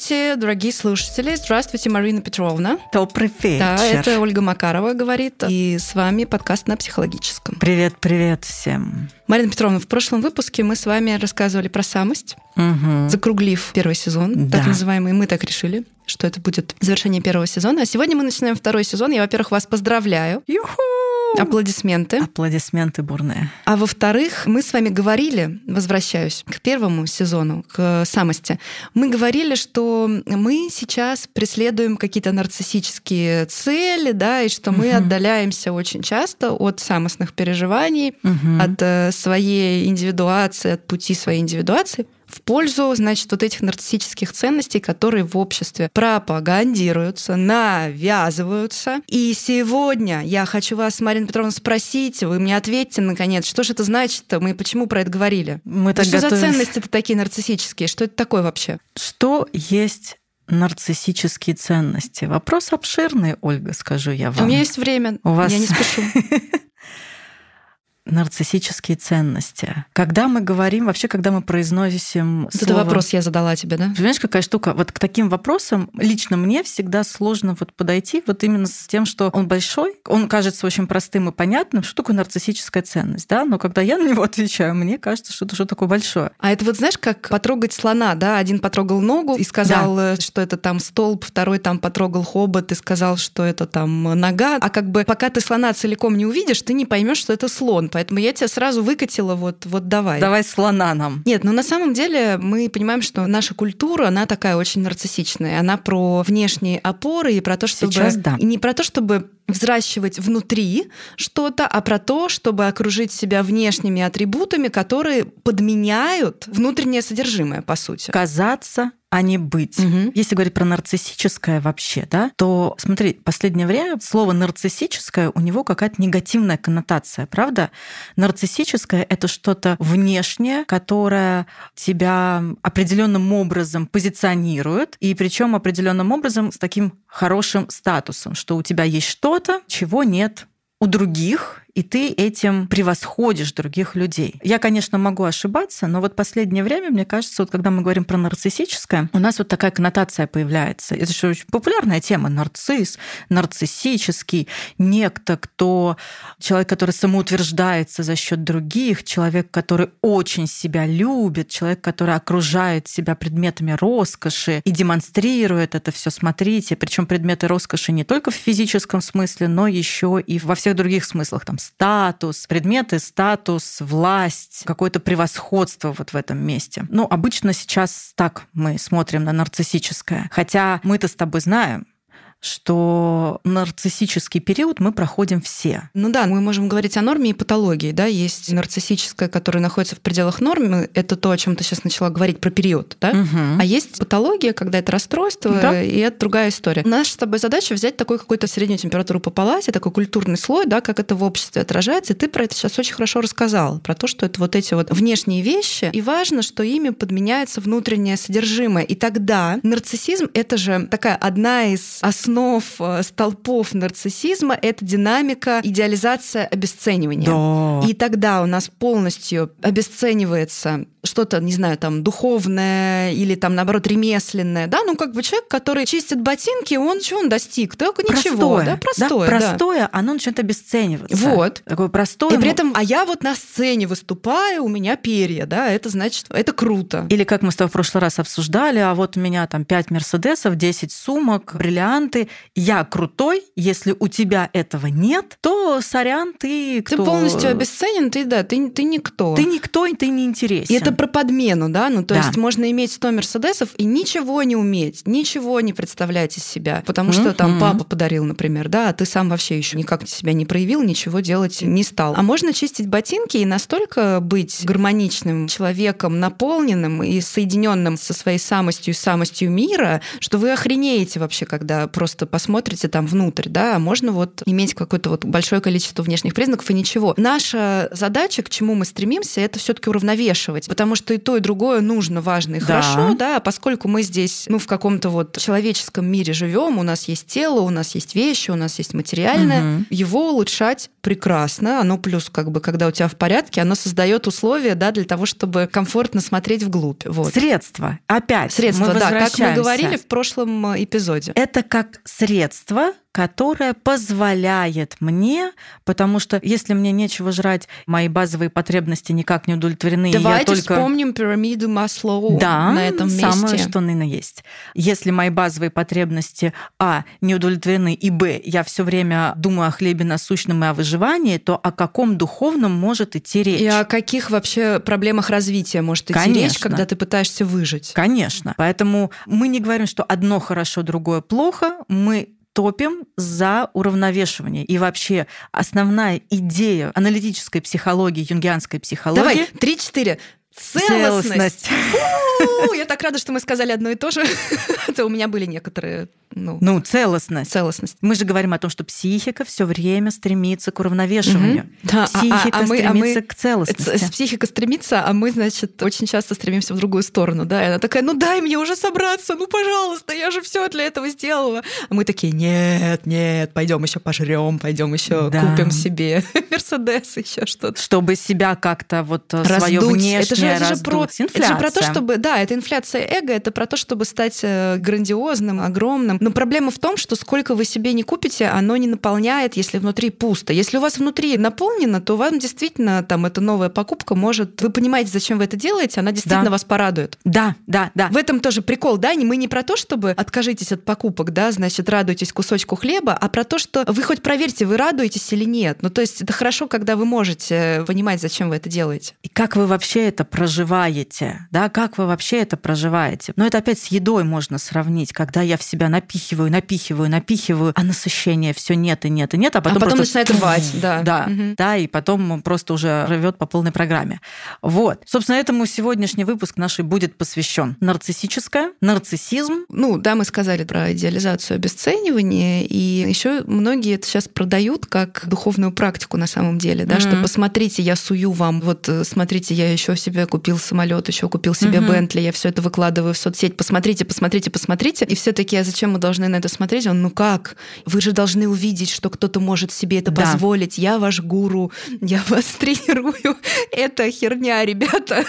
Здравствуйте, дорогие слушатели. Здравствуйте, Марина Петровна. Добрый вечер. Да, это Ольга Макарова говорит. И с вами подкаст на психологическом. Привет, привет всем. Марина Петровна, в прошлом выпуске мы с вами рассказывали про самость, угу. закруглив первый сезон, да. так называемый. Мы так решили, что это будет завершение первого сезона. А сегодня мы начинаем второй сезон. Я, во-первых, вас поздравляю. Юху! Аплодисменты. Аплодисменты бурные. А во-вторых, мы с вами говорили, возвращаюсь к первому сезону, к самости, мы говорили, что мы сейчас преследуем какие-то нарциссические цели, да, и что мы угу. отдаляемся очень часто от самостных переживаний, угу. от э, своей индивидуации, от пути своей индивидуации в пользу, значит, вот этих нарциссических ценностей, которые в обществе пропагандируются, навязываются. И сегодня я хочу вас, Марина Петровна, спросить, вы мне ответьте, наконец, что же это значит-то, мы почему про это говорили? Мы так что готовились. за ценности-то такие нарциссические? Что это такое вообще? Что есть нарциссические ценности? Вопрос обширный, Ольга, скажу я вам. У меня есть время, У вас... я не спешу. нарциссические ценности. Когда мы говорим, вообще, когда мы произносим вот слово... Это вопрос я задала тебе, да? Понимаешь, какая штука? Вот к таким вопросам лично мне всегда сложно вот подойти вот именно с тем, что он большой, он кажется очень простым и понятным, что такое нарциссическая ценность, да? Но когда я на него отвечаю, мне кажется, что это что такое большое. А это вот знаешь, как потрогать слона, да? Один потрогал ногу и сказал, да. Э, что это там столб, второй там потрогал хобот и сказал, что это там нога. А как бы пока ты слона целиком не увидишь, ты не поймешь, что это слон. Поэтому я тебя сразу выкатила, вот, вот давай. Давай слона нам. Нет, ну на самом деле мы понимаем, что наша культура, она такая очень нарциссичная. Она про внешние опоры и про то, чтобы... Сейчас да. И не про то, чтобы взращивать внутри что-то, а про то, чтобы окружить себя внешними атрибутами, которые подменяют внутреннее содержимое, по сути. Казаться а не быть. Угу. Если говорить про нарциссическое вообще, да, то смотри, последнее время слово нарциссическое у него какая-то негативная коннотация, правда? Нарциссическое это что-то внешнее, которое тебя определенным образом позиционирует, и причем определенным образом с таким хорошим статусом, что у тебя есть что-то, чего нет у других, и ты этим превосходишь других людей. Я, конечно, могу ошибаться, но вот последнее время, мне кажется, вот когда мы говорим про нарциссическое, у нас вот такая коннотация появляется. Это же очень популярная тема. Нарцисс, нарциссический, некто, кто человек, который самоутверждается за счет других, человек, который очень себя любит, человек, который окружает себя предметами роскоши и демонстрирует это все. Смотрите, причем предметы роскоши не только в физическом смысле, но еще и во всех других смыслах, там статус, предметы, статус, власть, какое-то превосходство вот в этом месте. Ну, обычно сейчас так мы смотрим на нарциссическое. Хотя мы-то с тобой знаем, что нарциссический период мы проходим все. Ну да, мы можем говорить о норме и патологии. Да? Есть нарциссическое, которое находится в пределах нормы. Это то, о чем ты сейчас начала говорить про период. Да? Угу. А есть патология, когда это расстройство, да? и это другая история. Наша с тобой задача взять такой какой-то среднюю температуру по палате, такой культурный слой, да, как это в обществе отражается. И ты про это сейчас очень хорошо рассказал, про то, что это вот эти вот внешние вещи. И важно, что ими подменяется внутреннее содержимое. И тогда нарциссизм — это же такая одна из основ основ э, столпов нарциссизма — это динамика, идеализация, обесценивание. Да. И тогда у нас полностью обесценивается что-то, не знаю, там, духовное или там, наоборот, ремесленное, да, ну, как бы человек, который чистит ботинки, он чего он достиг? Только ничего, простое, да, простое. Да, простое, да. оно начинает обесцениваться. Вот. Такое простое. И при этом, а я вот на сцене выступаю, у меня перья, да, это значит, это круто. Или как мы с тобой в прошлый раз обсуждали, а вот у меня там 5 мерседесов, 10 сумок, бриллианты, я крутой, если у тебя этого нет, то сорян, ты кто? Ты полностью обесценен, ты, да, ты, ты никто. Ты никто, и ты не интересен. И это про подмену, да, ну то да. есть можно иметь 100 мерседесов и ничего не уметь, ничего не представлять из себя, потому что там папа подарил, например, да, а ты сам вообще еще никак себя не проявил, ничего делать не стал. А можно чистить ботинки и настолько быть гармоничным человеком, наполненным и соединенным со своей самостью и самостью мира, что вы охренеете вообще, когда просто посмотрите там внутрь, да, а можно вот иметь какое-то вот большое количество внешних признаков и ничего. Наша задача, к чему мы стремимся, это все-таки уравновешивать, потому что и то, и другое нужно, важно и Да. хорошо, да, поскольку мы здесь, ну, в каком-то вот человеческом мире живем, у нас есть тело, у нас есть вещи, у нас есть материальное, Мгм. его улучшать прекрасно, оно плюс, как бы, когда у тебя в порядке, оно создает условия, да, для того, чтобы комфортно смотреть вглубь, вот. Средства. Опять. Средства, да, как мы говорили в прошлом э, эпизоде. Это как средство, которое позволяет мне, потому что если мне нечего жрать, мои базовые потребности никак не удовлетворены, Давайте я только... вспомним пирамиду Маслоу Да, на этом месте. самое что ни на есть. Если мои базовые потребности а не удовлетворены и б я все время думаю о хлебе насущном и о выживании, то о каком духовном может идти речь? И о каких вообще проблемах развития может идти речь, Конечно. когда ты пытаешься выжить? Конечно. Поэтому мы не говорим, что одно хорошо, другое плохо. Мы топим за уравновешивание. И вообще основная идея аналитической психологии, юнгианской психологии Давай, три-четыре. Целостность. Фу, Я так рада, что мы сказали одно и то же. Это у меня были некоторые, ну, Ну, целостность. целостность. Мы же говорим о том, что психика все время стремится к уравновешиванию. Мгм. Да, а- а- Психика а мы- а мы- стремится к целостности. Психика стремится, а мы, значит, очень часто стремимся в другую сторону, да. И она такая, ну дай мне уже собраться, ну пожалуйста, я же все для этого сделала. А мы такие, нет, нет, пойдем еще пожрем, пойдем еще Да. купим себе Мерседес, еще что-то. Чтобы себя как-то вот свое раздуть. внешнее это же, это же про, раздуть. это же про то, Инфляция. чтобы, да, это инфляция эго, это про то, чтобы стать э, грандиозным, огромным. Но проблема в том, что сколько вы себе не купите, оно не наполняет, если внутри пусто. Если у вас внутри наполнено, то вам действительно там эта новая покупка может, вы понимаете, зачем вы это делаете, она действительно Да. вас порадует. Да, да, да. В этом тоже прикол, да, мы не про то, чтобы откажитесь от покупок, да, значит, радуйтесь кусочку хлеба, а про то, что вы хоть проверьте, вы радуетесь или нет. Ну, то есть это хорошо, когда вы можете понимать, зачем вы это делаете. И как вы вообще это проживаете? Да, как вы вообще это проживаете? Но это опять с едой можно сравнить, когда я в себя напихиваю, напихиваю, напихиваю, а насыщения все нет и нет и нет, а потом, а потом просто начинает рвать, да. Да, Мгм. да, и потом просто уже рвет по полной программе. Вот. Собственно, этому сегодняшний выпуск наш и будет посвящен. Нарциссическое, нарциссизм. Ну, да, мы сказали про идеализацию обесценивания, и еще многие это сейчас продают как духовную практику на самом деле, да, что Мгм. посмотрите, я сую вам, вот э, смотрите, я еще себе купил самолет, еще купил себе Мгм. Бентли, я все это выкладываю в соцсеть, посмотрите, посмотрите, посмотрите, и все такие, а зачем мы должны на это смотреть? Он, ну как? Вы же должны увидеть, что кто-то может себе это Да. позволить. Я ваш гуру, я вас тренирую. Это херня, ребята.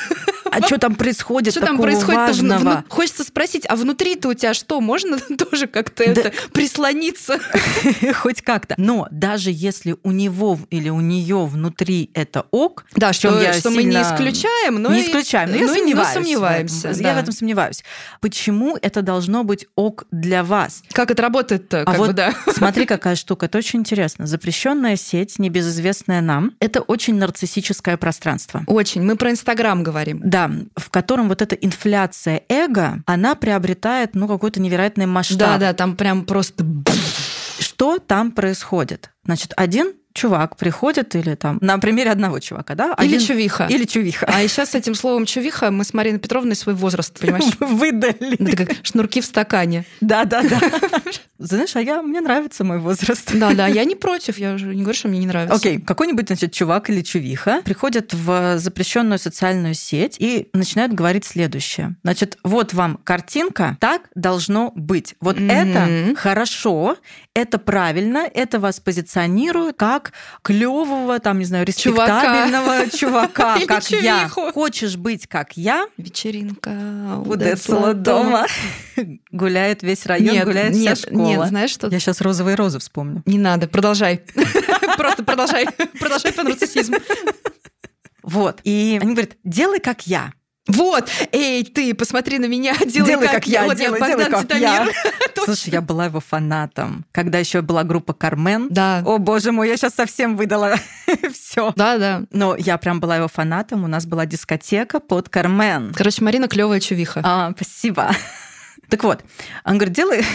А что там происходит Что там происходит? важного? Хочется спросить, а внутри-то у тебя что? Можно тоже как-то Да. это прислониться? Хоть как-то. Но даже если у него или у нее внутри это ок, Да, в что, я что мы не сильно исключаем, но не исключаем, но я ну и- но сомневаюсь. в сомневаемся. этом. да. Я в этом сомневаюсь. Почему это должно быть ок для вас? Как это работает-то? А Как бы, вот да. смотри, какая штука. Это очень интересно. Запрещенная сеть, небезызвестная нам, это очень нарциссическое пространство. Очень. Мы про Инстаграм говорим. Да, в котором вот эта инфляция эго, она приобретает ну, какой-то невероятный масштаб. Да, да, там прям просто... Что там происходит? Значит, один чувак приходит или там на примере одного чувака, да? Или Один- чувиха. Или чувиха. А еще с этим словом чувиха мы с Мариной Петровной свой возраст, понимаешь? Выдали. Это как шнурки в стакане. Да, да, да. Знаешь, а я, мне нравится мой возраст. Да, да, я не против, я уже не говорю, что мне не нравится. Окей, какой-нибудь, значит, чувак или чувиха приходят в запрещенную социальную сеть и начинают говорить следующее. Значит, вот вам картинка, так должно быть. Вот Мгм. это хорошо, это правильно, это вас позиционирует как клевого, там, не знаю, респектабельного чувака, как я. Хочешь быть как я, Вечеринка у у Децла дома. Гуляет весь район, Нет, гуляет нет, вся школа. нет, знаешь что? Я сейчас розовые розы вспомню. Не надо, продолжай. Просто продолжай. Продолжай по нарциссизму. Вот. И они говорят, делай как я. Вот, эй, ты, посмотри на меня, делай, как, я. Вот делай, Богдан делай, как я. Слушай, я была его фанатом. Когда еще была группа Кармен. Да. О, боже мой, я сейчас совсем выдала все. Да, да. Но я прям была его фанатом. У нас была дискотека под Кармен. Короче, Марина клевая чувиха. А, спасибо. Так вот, он говорит, делай...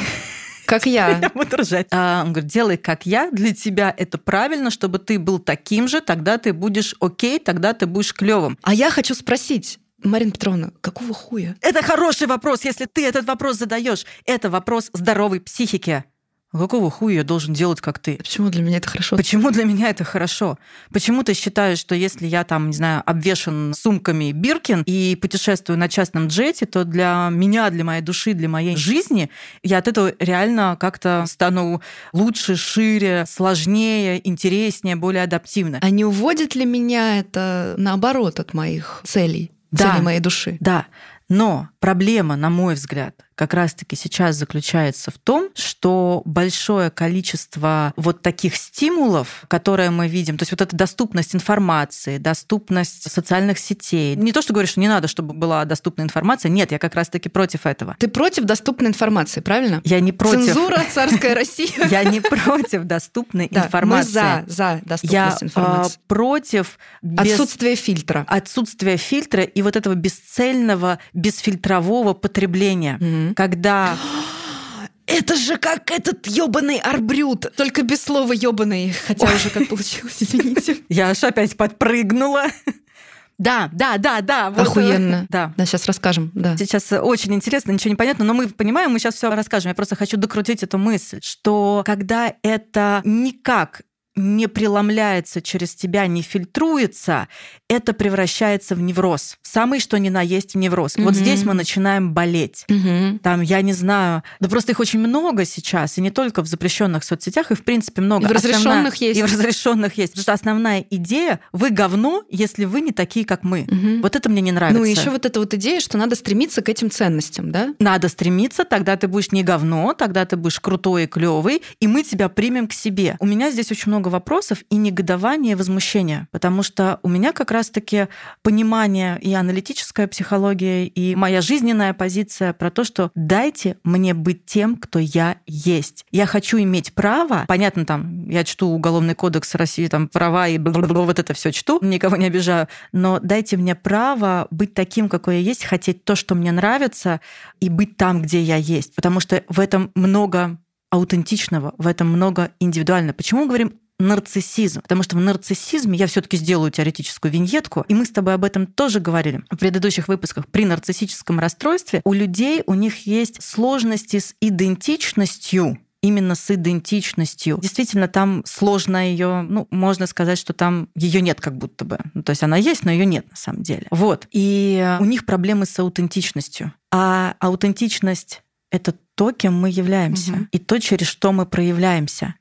Как я. Я буду ржать. А, он говорит, делай как я, для тебя это правильно, чтобы ты был таким же, тогда ты будешь окей, тогда ты будешь клевым. А я хочу спросить, Марина Петровна, какого хуя? Это хороший вопрос, если ты этот вопрос задаешь. Это вопрос здоровой психики. Какого хуя я должен делать, как ты? Почему для меня это хорошо? Почему для меня это хорошо? Почему ты считаешь, что если я там, не знаю, обвешен сумками Биркин и путешествую на частном джете, то для меня, для моей души, для моей жизни я от этого реально как-то стану лучше, шире, сложнее, интереснее, более адаптивно. А не уводит ли меня это наоборот от моих целей? Да. Цели моей души. Да. Но проблема, на мой взгляд, как раз-таки сейчас заключается в том, что большое количество вот таких стимулов, которые мы видим, то есть вот эта доступность информации, доступность социальных сетей. Не то, что говоришь, что не надо, чтобы была доступна информация. Нет, я как раз-таки против этого. Ты против доступной информации, правильно? Я не против. Цензура, царская Россия. Я не против доступной информации. Мы за, за доступность Я информации. против Отсутствия фильтра. Отсутствия фильтра и вот этого бесцельного, бесфильтрового потребления когда это же как этот ёбаный арбрют, только без слова ёбаный, хотя уже как получилось, извините. Я аж опять подпрыгнула. Да, да, да, да. Вот, Охуенно. Да. Да, сейчас расскажем. Да. Сейчас очень интересно, ничего не понятно, но мы понимаем, мы сейчас все расскажем. Я просто хочу докрутить эту мысль, что когда это никак не преломляется через тебя, не фильтруется, это превращается в невроз. Самый что ни на есть невроз. Угу. Вот здесь мы начинаем болеть. Угу. Там, я не знаю, да просто их очень много сейчас, и не только в запрещенных соцсетях, и в принципе много. И в разрешенных основная, есть. И в разрешенных есть. Потому что основная идея – вы говно, если вы не такие, как мы. Угу. Вот это мне не нравится. Ну и еще вот эта вот идея, что надо стремиться к этим ценностям, да? Надо стремиться, тогда ты будешь не говно, тогда ты будешь крутой и клевый, и мы тебя примем к себе. У меня здесь очень много много вопросов и негодования, и возмущения, потому что у меня как раз-таки понимание и аналитическая психология, и моя жизненная позиция про то, что дайте мне быть тем, кто я есть. Я хочу иметь право, понятно, там, я чту Уголовный кодекс России, там, права и вот это все чту, никого не обижаю, но дайте мне право быть таким, какой я есть, хотеть то, что мне нравится, и быть там, где я есть, потому что в этом много аутентичного, в этом много индивидуально. Почему мы говорим нарциссизм. Потому что в нарциссизме я все-таки сделаю теоретическую виньетку, и мы с тобой об этом тоже говорили в предыдущих выпусках. При нарциссическом расстройстве у людей у них есть сложности с идентичностью, именно с идентичностью. Действительно, там сложно ее, ну, можно сказать, что там ее нет как будто бы. Ну, то есть она есть, но ее нет на самом деле. Вот. И у них проблемы с аутентичностью. А аутентичность это то, кем мы являемся, угу. и то, через что мы проявляемся.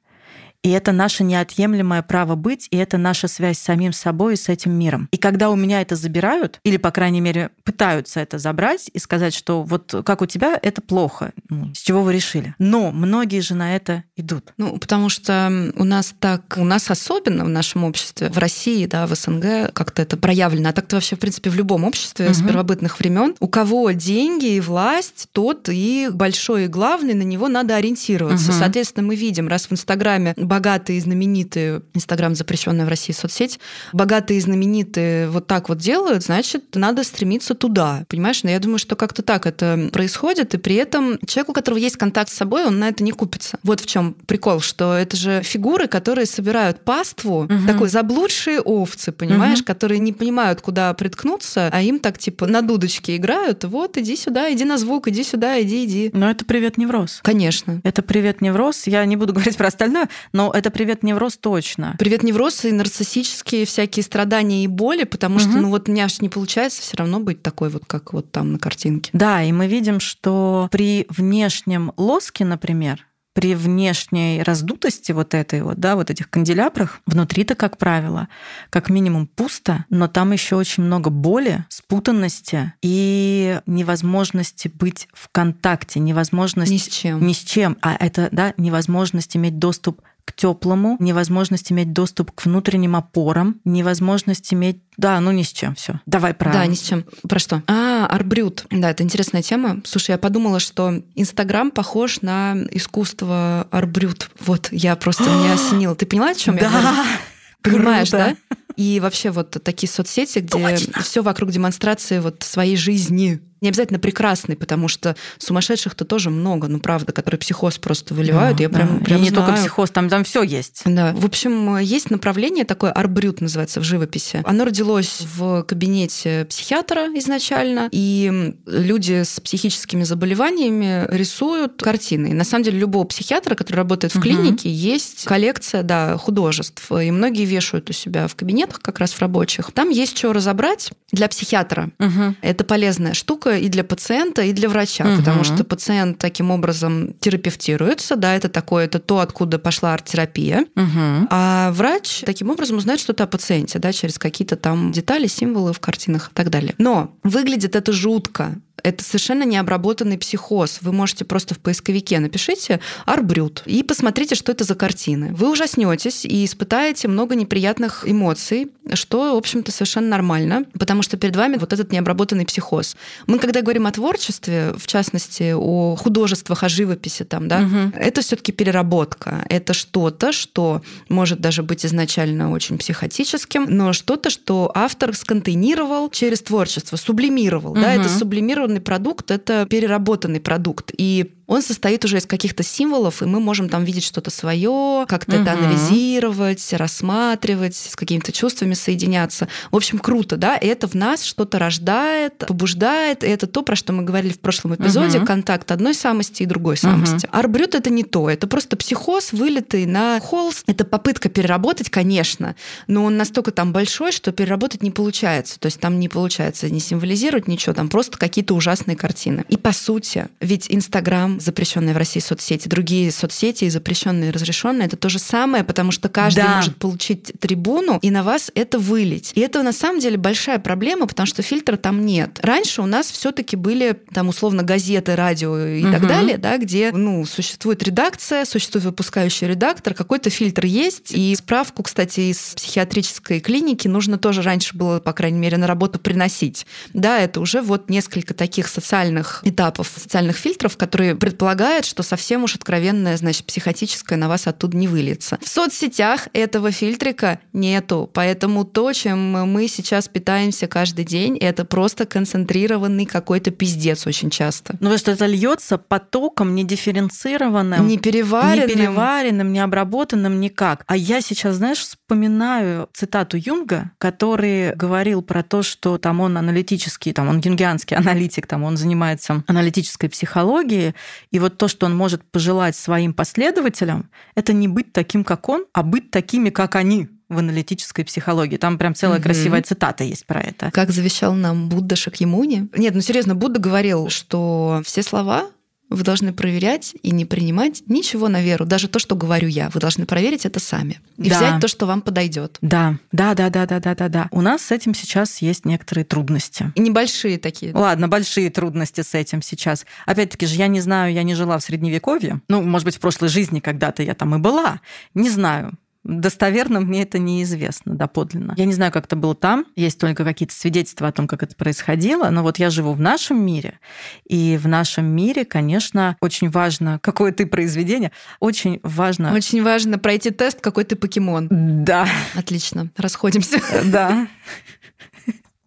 И это наше неотъемлемое право быть, и это наша связь с самим собой и с этим миром. И когда у меня это забирают, или, по крайней мере, пытаются это забрать и сказать, что вот как у тебя, это плохо, ну, с чего вы решили. Но многие же на это идут. Ну, потому что у нас так, у нас особенно в нашем обществе, в России, да, в СНГ как-то это проявлено, а так-то вообще, в принципе, в любом обществе угу. с первобытных времен, у кого деньги и власть, тот и большой и главный, на него надо ориентироваться. Угу. Соответственно, мы видим, раз в Инстаграме богатые и знаменитые, Инстаграм запрещенная в России соцсеть, богатые и знаменитые вот так вот делают, значит, надо стремиться туда. Понимаешь? Но я думаю, что как-то так это происходит, и при этом человек, у которого есть контакт с собой, он на это не купится. Вот в чем прикол, что это же фигуры, которые собирают паству, угу. такой заблудшие овцы, понимаешь, угу. которые не понимают, куда приткнуться, а им так типа на дудочке играют, вот, иди сюда, иди на звук, иди сюда, иди, иди. Но это привет невроз. Конечно. Это привет невроз. Я не буду говорить про остальное, но но это привет невроз точно. Привет невроз и нарциссические всякие страдания и боли, потому что, ну вот у меня же не получается все равно быть такой вот, как вот там на картинке. Да, и мы видим, что при внешнем лоске, например, при внешней раздутости вот этой вот, да, вот этих канделябрах, внутри-то, как правило, как минимум пусто, но там еще очень много боли, спутанности и невозможности быть в контакте, невозможность... Ни с чем. Ни с чем. А это, да, невозможность иметь доступ к теплому, невозможность иметь доступ к внутренним опорам, невозможность иметь... Да, ну ни с чем все. Давай про... Да, ни с чем. Про что? А, арбрют. Да, это интересная тема. Слушай, я подумала, что Инстаграм похож на искусство арбрют. Вот, я просто меня осенила. Ты поняла, о чем я говорю? Понимаешь, да? И вообще вот такие соцсети, где все вокруг демонстрации вот своей жизни. Не обязательно прекрасный, потому что сумасшедших-то тоже много, ну правда, которые психоз просто выливают. Да, я прям, да. прям И не знаю. только психоз, там, там все есть. Да. В общем, есть направление такое арбрют называется в живописи. Оно родилось в кабинете психиатра изначально, и люди с психическими заболеваниями рисуют картины. И на самом деле любого психиатра, который работает в клинике, угу. есть коллекция да, художеств. И многие вешают у себя в кабинетах, как раз в рабочих. Там есть что разобрать для психиатра. Угу. Это полезная штука и для пациента, и для врача, угу. потому что пациент таким образом терапевтируется, да, это такое, это то, откуда пошла арт-терапия. Угу. А врач таким образом узнает что-то о пациенте, да, через какие-то там детали, символы в картинах и так далее. Но выглядит это жутко это совершенно необработанный психоз. Вы можете просто в поисковике напишите «арбрют» и посмотрите, что это за картины. Вы ужаснетесь и испытаете много неприятных эмоций, что, в общем-то, совершенно нормально, потому что перед вами вот этот необработанный психоз. Мы, когда говорим о творчестве, в частности, о художествах, о живописи, там, да, угу. это все таки переработка. Это что-то, что может даже быть изначально очень психотическим, но что-то, что автор сконтейнировал через творчество, сублимировал. Угу. Да, это сублимированный продукт, это переработанный продукт. И он состоит уже из каких-то символов, и мы можем там видеть что-то свое, как-то угу. это анализировать, рассматривать, с какими-то чувствами соединяться. В общем, круто, да, и это в нас что-то рождает, побуждает, и это то, про что мы говорили в прошлом эпизоде, угу. контакт одной самости и другой самости. Угу. Арбрют — это не то, это просто психоз, вылитый на холст. Это попытка переработать, конечно, но он настолько там большой, что переработать не получается. То есть там не получается не символизировать ничего, там просто какие-то ужасные картины. И по сути, ведь Инстаграм, запрещенные в России соцсети, другие соцсети, запрещенные и разрешенные, это то же самое, потому что каждый Да. может получить трибуну и на вас это вылить. И это на самом деле большая проблема, потому что фильтра там нет. Раньше у нас все-таки были там условно газеты, радио и так Мгм. далее, да, где ну, существует редакция, существует выпускающий редактор, какой-то фильтр есть. И справку, кстати, из психиатрической клиники нужно тоже раньше было, по крайней мере, на работу приносить. Да, это уже вот несколько таких социальных этапов, социальных фильтров, которые предполагают, что совсем уж откровенное, значит, психотическое на вас оттуда не выльется. В соцсетях этого фильтрика нету, поэтому то, чем мы сейчас питаемся каждый день, это просто концентрированный какой-то пиздец очень часто. Ну, что это льется потоком недифференцированным. Не переваренным. Не переваренным, не обработанным никак. А я сейчас, знаешь, вспоминаю цитату Юнга, который говорил про то, что там он аналитический, там он юнгианский аналитик, там он занимается аналитической психологией, и вот то, что он может пожелать своим последователям, это не быть таким, как он, а быть такими, как они в аналитической психологии. Там прям целая Мгм. красивая цитата есть про это. Как завещал нам Будда Шакьямуни. Нет, ну серьезно, Будда говорил, что все слова вы должны проверять и не принимать ничего на веру. Даже то, что говорю я, вы должны проверить это сами. И Да. взять то, что вам подойдет. Да, да, да, да, да, да, да, да. У нас с этим сейчас есть некоторые трудности. И небольшие такие. Ладно, большие трудности с этим сейчас. Опять-таки же, я не знаю, я не жила в Средневековье. Ну, может быть, в прошлой жизни когда-то я там и была. Не знаю. Достоверно мне это неизвестно доподлинно. Я не знаю, как это было там. Есть только какие-то свидетельства о том, как это происходило. Но вот я живу в нашем мире. И в нашем мире, конечно, очень важно, какое ты произведение. Очень важно... Очень важно пройти тест, какой ты покемон. Да, Отлично, расходимся. да.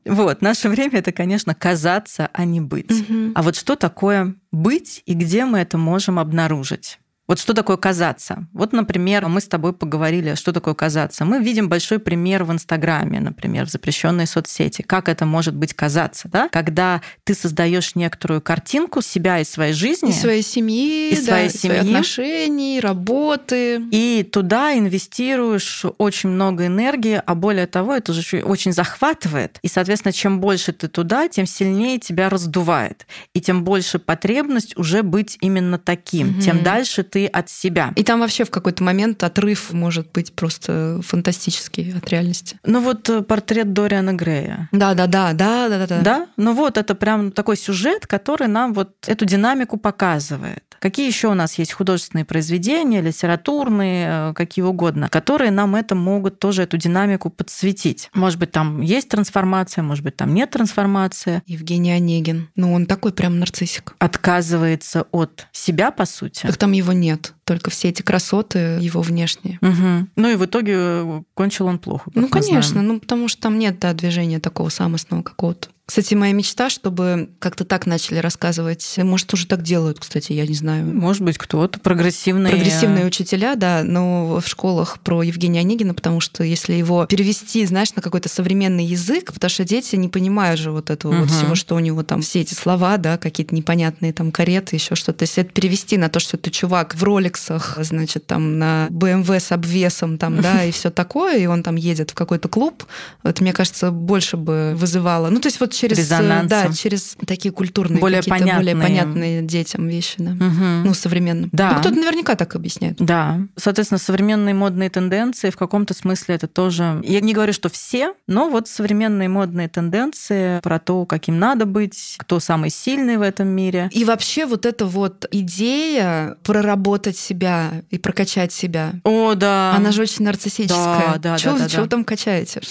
Вот, наше время это, конечно, казаться, а не быть. Мгм. А вот что такое быть и где мы это можем обнаружить? Вот что такое казаться? Вот, например, мы с тобой поговорили, что такое казаться. Мы видим большой пример в Инстаграме, например, в запрещенной соцсети. Как это может быть казаться, да? Когда ты создаешь некоторую картинку себя и своей жизни, И своей семьи, И да, своей и своих семьи. отношений, работы. и туда инвестируешь очень много энергии, а более того, это же очень захватывает. И, соответственно, чем больше ты туда, тем сильнее тебя раздувает. И тем больше потребность уже быть именно таким. Мгм. Тем дальше ты от себя. И там вообще в какой-то момент отрыв может быть просто фантастический от реальности. Ну вот э, портрет Дориана Грея. Да, да, да, да, да, да. Да? Ну вот это прям такой сюжет, который нам вот эту динамику показывает. Какие еще у нас есть художественные произведения, литературные, э, какие угодно, которые нам это могут тоже эту динамику подсветить. Может быть, там есть трансформация, может быть, там нет трансформации. Евгений Онегин. Ну, он такой прям нарциссик. Отказывается от себя, по сути. Так там его нет нет. Только все эти красоты его внешние. Мгм. Ну и в итоге э, кончил он плохо. Ну, конечно, знаем. ну потому что там нет да, движения такого самостного какого-то. Кстати, моя мечта, чтобы как-то так начали рассказывать. Может, уже так делают, кстати, я не знаю. Может быть, кто-то прогрессивные. Прогрессивные учителя, да, но в школах про Евгения Онегина, потому что если его перевести, знаешь, на какой-то современный язык, потому что дети не понимают же вот этого угу. вот всего, что у него там все эти слова, да, какие-то непонятные там кареты, еще что-то. Если это перевести на то, что ты чувак в роликсах, значит, там на BMW с обвесом, там, да, и все такое, и он там едет в какой-то клуб, это, мне кажется, больше бы вызывало. Ну, то есть вот через, Резонансом. да, через такие культурные, более понятные. более понятные детям вещи, да. Угу. Ну, современным. Да. Ну, кто-то наверняка так объясняет. Да. Соответственно, современные модные тенденции в каком-то смысле это тоже... Я не говорю, что все, но вот современные модные тенденции про то, каким надо быть, кто самый сильный в этом мире. И вообще вот эта вот идея проработать себя и прокачать себя. О, да. Она же очень нарциссическая. Да, да, чего, да, да, чего да. там качаете?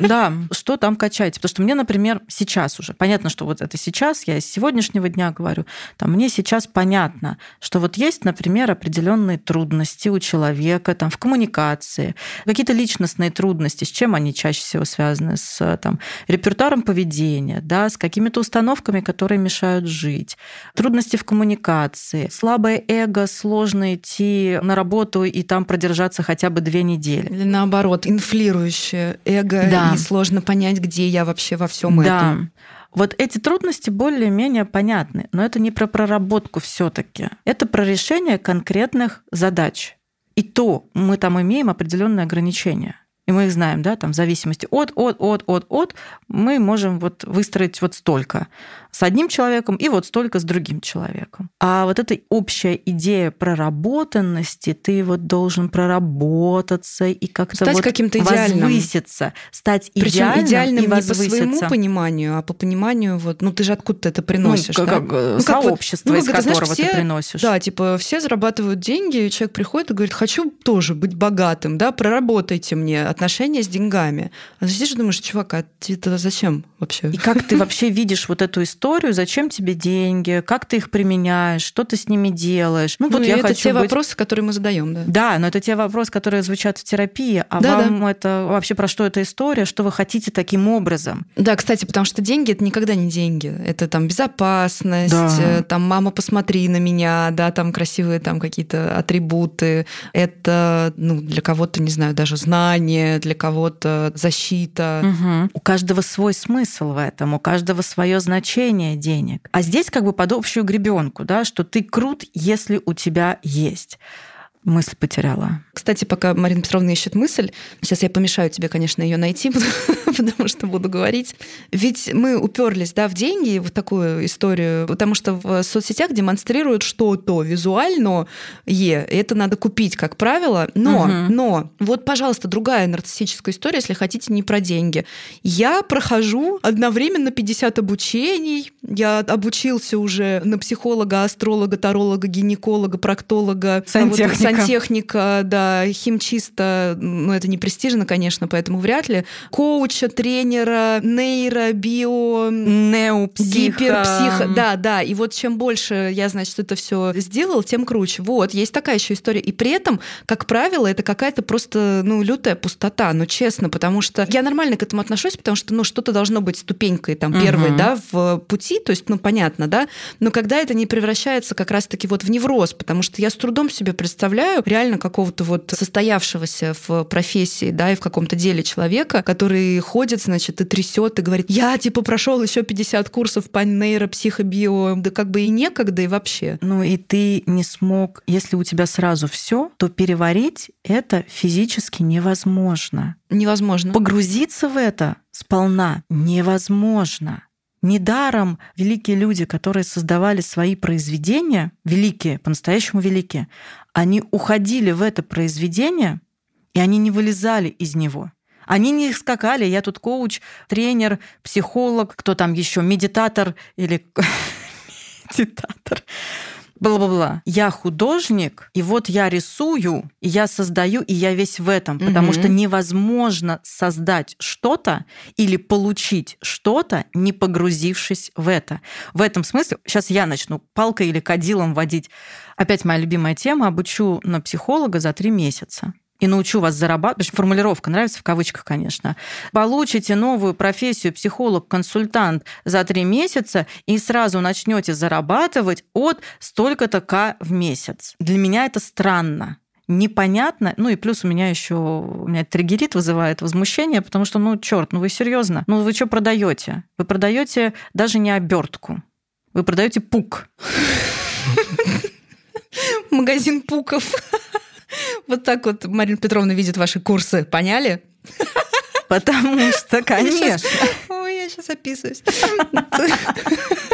Да, что там качаете? Потому что мне, например, сейчас уже, понятно, что вот это сейчас, я из сегодняшнего дня говорю, там мне сейчас понятно, что вот есть, например, определенные трудности у человека там, в коммуникации, какие-то личностные трудности, с чем они чаще всего связаны, с там, репертуаром поведения, да, с какими-то установками, которые мешают жить, трудности в коммуникации, слабое эго, сложно идти на работу и там продержаться хотя бы две недели. Или наоборот, инфлирующее эго, Да. и сложно понять, где я вообще во всем Да. этом. Вот эти трудности более-менее понятны, но это не про проработку все-таки. Это про решение конкретных задач. И то мы там имеем определенные ограничения. И мы их знаем, да, там в зависимости от, от, от, от, от, мы можем вот выстроить вот столько с одним человеком и вот столько с другим человеком. А вот эта общая идея проработанности, ты вот должен проработаться и как-то Стать вот каким-то идеальным. возвыситься, стать Причем идеальным, идеальным и не по своему возвыситься. пониманию, а по пониманию, вот, ну ты же откуда это приносишь, ну, да? как, как, Ну, как вот- сообщество, ну, из как знаешь, которого все- ты приносишь. Да, типа все зарабатывают деньги, и человек приходит и говорит, хочу тоже быть богатым, да, проработайте мне отношения с деньгами. А ты сидишь и думаешь, чувак, а это зачем вообще? И как ты вообще видишь вот эту историю, зачем тебе деньги, как ты их применяешь, что ты с ними делаешь? Ну, вот Ну, и я это хочу те быть- вопросы, которые мы задаем, да. Да, но это те вопросы, которые звучат в терапии. А Да, вам это вообще про что эта история? Что вы хотите таким образом? Да, кстати, потому что деньги это никогда не деньги. Это там безопасность, Да. э, там мама, посмотри на меня, да, там красивые там какие-то атрибуты. Это, ну, для кого-то, не знаю, даже знание, для кого-то защита. Мгм. У каждого свой смысл в этом, у каждого свое значение денег. А здесь как бы под общую гребенку, да, что ты крут, если у тебя есть. Мысль потеряла. Кстати, пока Марина Петровна ищет мысль, сейчас я помешаю тебе, конечно, ее найти, потому что буду говорить. Ведь мы уперлись да, в деньги, в такую историю, потому что в соцсетях демонстрируют что-то визуально, и это надо купить, как правило. Но, Мгм. но, вот, пожалуйста, другая нарциссическая история, если хотите, не про деньги. Я прохожу одновременно 50 обучений, я обучился уже на психолога, астролога, таролога, гинеколога, проктолога, Сантехника. Сантехника, да, химчиста, ну это не престижно, конечно, поэтому вряд ли. Коуча, тренера, нейро, био, Неопсих. гиперпсих, да, да. И вот чем больше я, значит, это все сделал, тем круче. Вот, есть такая еще история. И при этом, как правило, это какая-то просто, ну, лютая пустота, ну, честно, потому что я нормально к этому отношусь, потому что, ну, что-то должно быть ступенькой там первой, Мгм. да, в пути, то есть, ну, понятно, да, но когда это не превращается как раз-таки вот в невроз, потому что я с трудом себе представляю реально какого-то вот состоявшегося в профессии, да, и в каком-то деле человека, который ходит, значит, и трясет и говорит, я, типа, прошел еще 50 курсов по нейропсихобио, да как бы и некогда, и вообще. Ну и ты не смог, если у тебя сразу все, то переварить это физически невозможно. Невозможно. Погрузиться в это сполна невозможно. Недаром великие люди, которые создавали свои произведения, великие, по-настоящему великие, они уходили в это произведение, и они не вылезали из него. Они не скакали, я тут коуч, тренер, психолог, кто там еще, медитатор или медитатор. Бла-бла-бла. Я художник, и вот я рисую, и я создаю, и я весь в этом, потому Мгм. что невозможно создать что-то или получить что-то, не погрузившись в это. В этом смысле, сейчас я начну палкой или кадилом водить. Опять моя любимая тема, обучу на психолога за три месяца. И научу вас зарабатывать. Формулировка нравится в кавычках, конечно. Получите новую профессию психолог-консультант за три месяца и сразу начнете зарабатывать от столько-то к в месяц. Для меня это странно непонятно. Ну и плюс у меня еще у меня триггерит вызывает возмущение, потому что, ну, черт, ну вы серьезно? Ну вы что продаете? Вы продаете даже не обертку. Вы продаете пук. Магазин пуков. Вот так вот Марина Петровна видит ваши курсы. Поняли? Потому что, конечно. Ой, я сейчас описываюсь.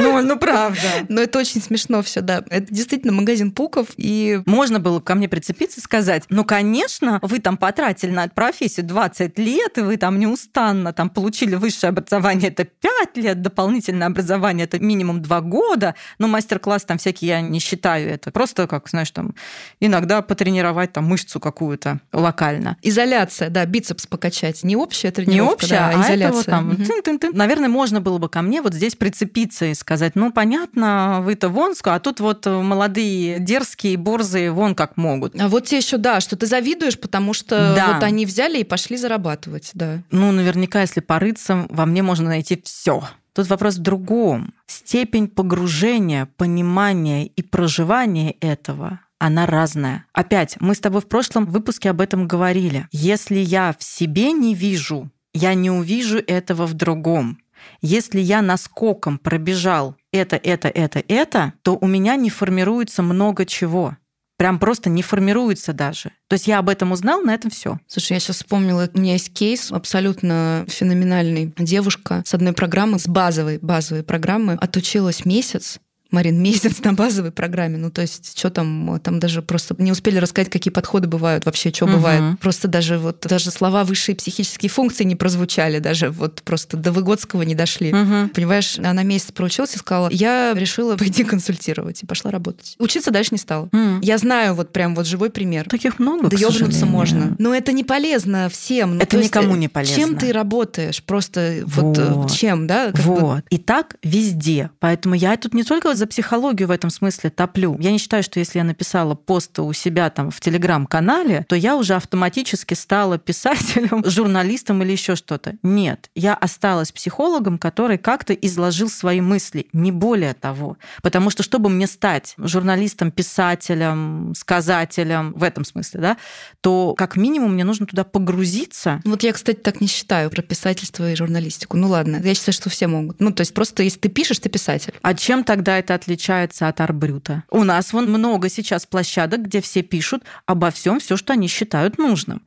Ну, ну правда. Но это очень смешно все, да. Это действительно магазин пуков, и... Можно было ко мне прицепиться и сказать, ну, конечно, вы там потратили на эту профессию 20 лет, и вы там неустанно там получили высшее образование, это 5 лет, дополнительное образование, это минимум 2 года, но мастер-класс там всякие я не считаю это. Просто, как, знаешь, там, иногда потренировать там мышцу какую-то локально. Изоляция, да, бицепс покачать. Не общая тренировка, Не общая, да, а изоляция. это вот там, Мгм. тын-тын-тын. Наверное, можно было бы ко мне вот здесь прицепиться и сказать, ну, понятно, вы-то вон, а тут вот молодые, дерзкие, борзые, вон как могут. А вот тебе еще, да, что ты завидуешь, потому что Да. вот они взяли и пошли зарабатывать, да. Ну, наверняка, если порыться, во мне можно найти все. Тут вопрос в другом. Степень погружения, понимания и проживания этого она разная. Опять, мы с тобой в прошлом выпуске об этом говорили. Если я в себе не вижу, я не увижу этого в другом. Если я наскоком пробежал это, это, это, это, то у меня не формируется много чего. Прям просто не формируется даже. То есть я об этом узнал, на этом все. Слушай, я сейчас вспомнила, у меня есть кейс абсолютно феноменальный. Девушка с одной программы, с базовой, базовой программы, отучилась месяц, Марин, месяц на базовой программе. Ну, то есть, что там, там даже просто не успели рассказать, какие подходы бывают, вообще, что Мгм. бывает. Просто даже вот, даже слова высшие психические функции не прозвучали, даже вот просто до Выгодского не дошли. Понимаешь, она месяц проучилась и сказала, я решила пойти консультировать и пошла работать. Учиться дальше не стала. М. Я знаю вот прям вот живой пример. Таких много, Да ёбнуться можно. Но это не полезно всем. Ну, Это то есть, никому э, не полезно. Чем ты работаешь? Просто вот, э, Вот. чем, да? Как бы- Вот. И так везде. Поэтому я тут не только за психологию в этом смысле топлю. Я не считаю, что если я написала пост у себя там в телеграм-канале, то я уже автоматически стала писателем, журналистом или еще что-то. Нет. Я осталась психологом, который как-то изложил свои мысли. Не более того. Потому что, чтобы мне стать журналистом, писателем, сказателем, в этом смысле, да, то как минимум мне нужно туда погрузиться, Вот я, кстати, так не считаю про писательство и журналистику. Ну ладно, я считаю, что все могут. Ну, то есть просто если ты пишешь, ты писатель. А чем тогда это отличается от арбрюта? У нас вон много сейчас площадок, где все пишут обо всем, все, что они считают нужным.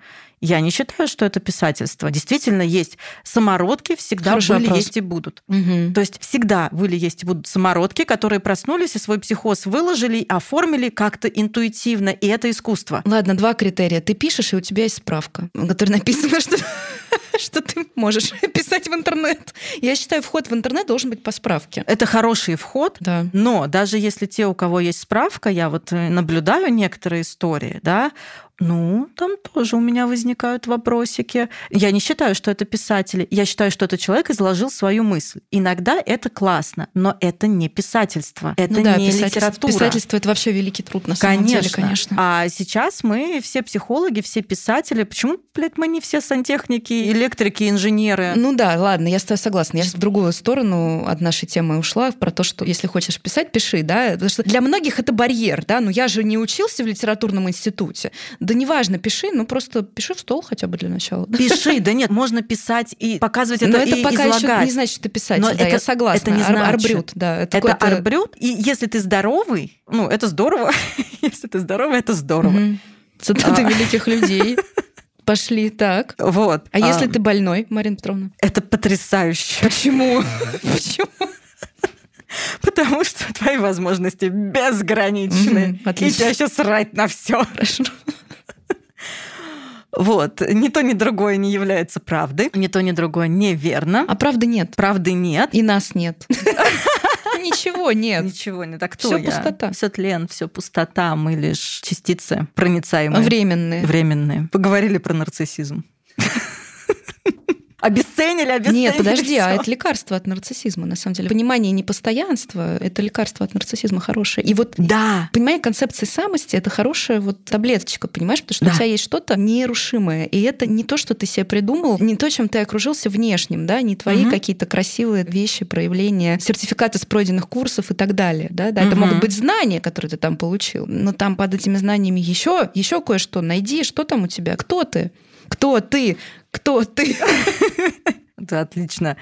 Я не считаю, что это писательство. Действительно, есть самородки, всегда Хороший были, вопрос. есть и будут. Мгм. То есть всегда были, есть и будут самородки, которые проснулись и свой психоз выложили, оформили как-то интуитивно, и это искусство. Ладно, два критерия. Ты пишешь, и у тебя есть справка, в которой написано, что что ты можешь писать в интернет. Я считаю, вход в интернет должен быть по справке. Это хороший вход, Да. Но даже если те, у кого есть справка, я вот э, наблюдаю некоторые истории, да, ну, там тоже у меня возникают вопросики. Я не считаю, что это писатели. Я считаю, что этот человек изложил свою мысль. Иногда это классно, но это не писательство. Это Ну да, не писательство, литература. писательство это вообще великий труд на самом Конечно. деле, конечно. А сейчас мы все психологи, все писатели. Почему, блядь, мы не все сантехники, электрики, инженеры? Ну да, ладно, я с тобой согласна. Я сейчас в другую сторону от нашей темы ушла, про то, что если хочешь писать, пиши, да. Потому что для многих это барьер, да. Ну я же не учился в литературном институте. Да неважно, пиши, ну просто пиши в стол хотя бы для начала. Пиши, да нет, можно писать и показывать это Но это и пока еще излагать. не значит, что ты писатель. Но да, это- я согласна. это не Ар- значит. Арбрют, да. Это какой-то- арбрют, и если ты здоровый, ну, это здорово. если ты здоровый, это здорово. Мгм. Цитаты А. великих людей. Пошли так. Вот. А если А, ты больной, Марина Петровна? Это потрясающе. Почему? Почему? Потому что твои возможности безграничны. Мгм, И отлично. чаще срать на все. Хорошо. Вот. Ни то, ни другое не является правдой. Ни то, ни другое неверно. А правды нет. Правды нет. И нас нет. Ничего нет. Ничего не так. Кто Всё я? пустота. Все тлен, все пустота. Мы лишь частицы проницаемые. Временные. Временные. Поговорили про нарциссизм. Обесценили, обесценили. Нет, подожди, всё. а это лекарство от нарциссизма, на самом деле. Понимание непостоянства — это лекарство от нарциссизма хорошее. И вот Да. Понимание концепции самости — это хорошая вот таблеточка, понимаешь? Потому что Да. у тебя есть что-то нерушимое. И это не то, что ты себе придумал, не то, чем ты окружился внешним, да, не твои Мгм. какие-то красивые вещи, проявления, сертификаты с пройденных курсов и так далее. Да? Да, это Мгм. могут быть знания, которые ты там получил. Но там под этими знаниями еще, еще кое-что. Найди, что там у тебя, кто ты, кто ты, кто ты. Это отлично.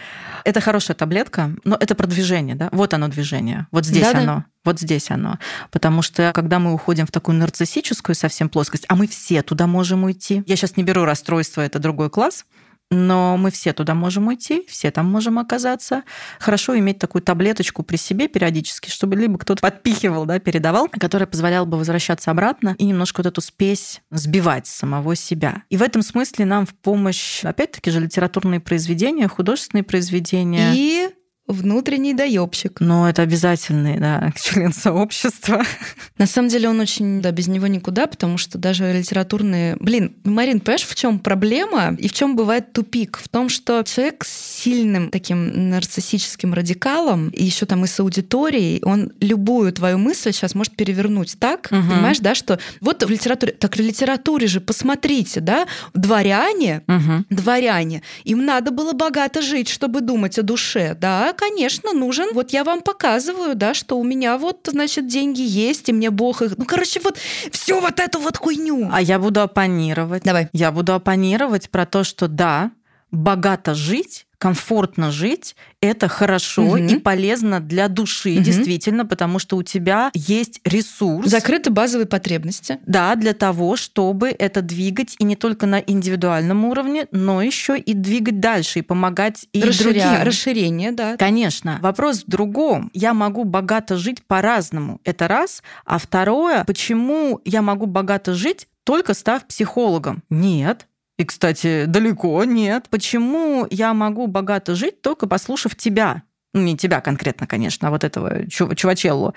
Это хорошая таблетка, но это продвижение, да? Вот оно движение. Вот здесь Да-да. оно. Вот здесь оно. Потому что когда мы уходим в такую нарциссическую совсем плоскость, а мы все туда можем уйти. Я сейчас не беру расстройство, это другой класс, но мы все туда можем уйти, все там можем оказаться. Хорошо иметь такую таблеточку при себе периодически, чтобы либо кто-то подпихивал, да, передавал, которая позволяла бы возвращаться обратно и немножко вот эту спесь сбивать самого себя. И в этом смысле нам в помощь, опять-таки же, литературные произведения, художественные произведения. И внутренний доебщик. Но это обязательный да, член сообщества. На самом деле он очень, да, без него никуда, потому что даже литературные... Блин, Марин, понимаешь, в чем проблема и в чем бывает тупик? В том, что человек с сильным таким нарциссическим радикалом, и еще там и с аудиторией, он любую твою мысль сейчас может перевернуть так, Мгм. понимаешь, да, что вот в литературе... Так в литературе же, посмотрите, да, дворяне, Мгм. дворяне. Им надо было богато жить, чтобы думать о душе. Да, конечно, нужен. Вот я вам показываю, да, что у меня вот, значит, деньги есть, и мне Бог их... Ну, короче, вот всю вот эту вот хуйню. А я буду оппонировать. Давай. Я буду оппонировать про то, что да, богато жить, комфортно жить, это хорошо Мгм. и полезно для души, Мгм. действительно, потому что у тебя есть ресурс. Закрыты базовые потребности. Да, для того, чтобы это двигать и не только на индивидуальном уровне, но еще и двигать дальше и помогать и Расширя- другим. Расширение, да. Конечно. Вопрос в другом. Я могу богато жить по-разному. Это раз. А второе, почему я могу богато жить, только став психологом? Нет. И, кстати, далеко нет. Почему я могу богато жить, только послушав тебя? Ну, не тебя конкретно, конечно, а вот этого чу- чувачеллу.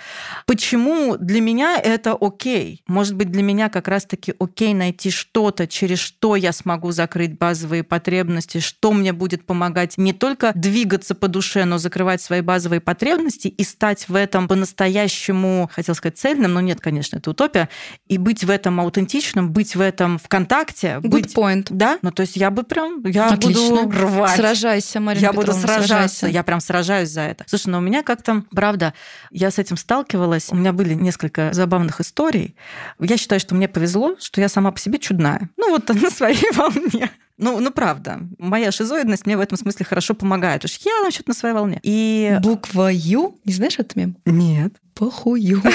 Почему для меня это окей? Может быть, для меня как раз-таки окей найти что-то, через что я смогу закрыть базовые потребности, что мне будет помогать не только двигаться по душе, но закрывать свои базовые потребности и стать в этом по-настоящему, хотел сказать, цельным, но нет, конечно, это утопия, и быть в этом аутентичным, быть в этом в контакте, Good быть... point. Да, ну то есть я бы прям, я Отлично. буду рвать. Сражайся, Марина Я буду Петровна, сражаться, сражайся. я прям сражаюсь за это. Слушай, ну у меня как-то, правда, я с этим сталкивалась. У меня были несколько забавных историй. Я считаю, что мне повезло, что я сама по себе чудная. Ну вот на своей волне. Ну, ну правда, моя шизоидность мне в этом смысле хорошо помогает, что я насчет на своей волне. И Буква Ю. Не знаешь этот мем? нет, Похую.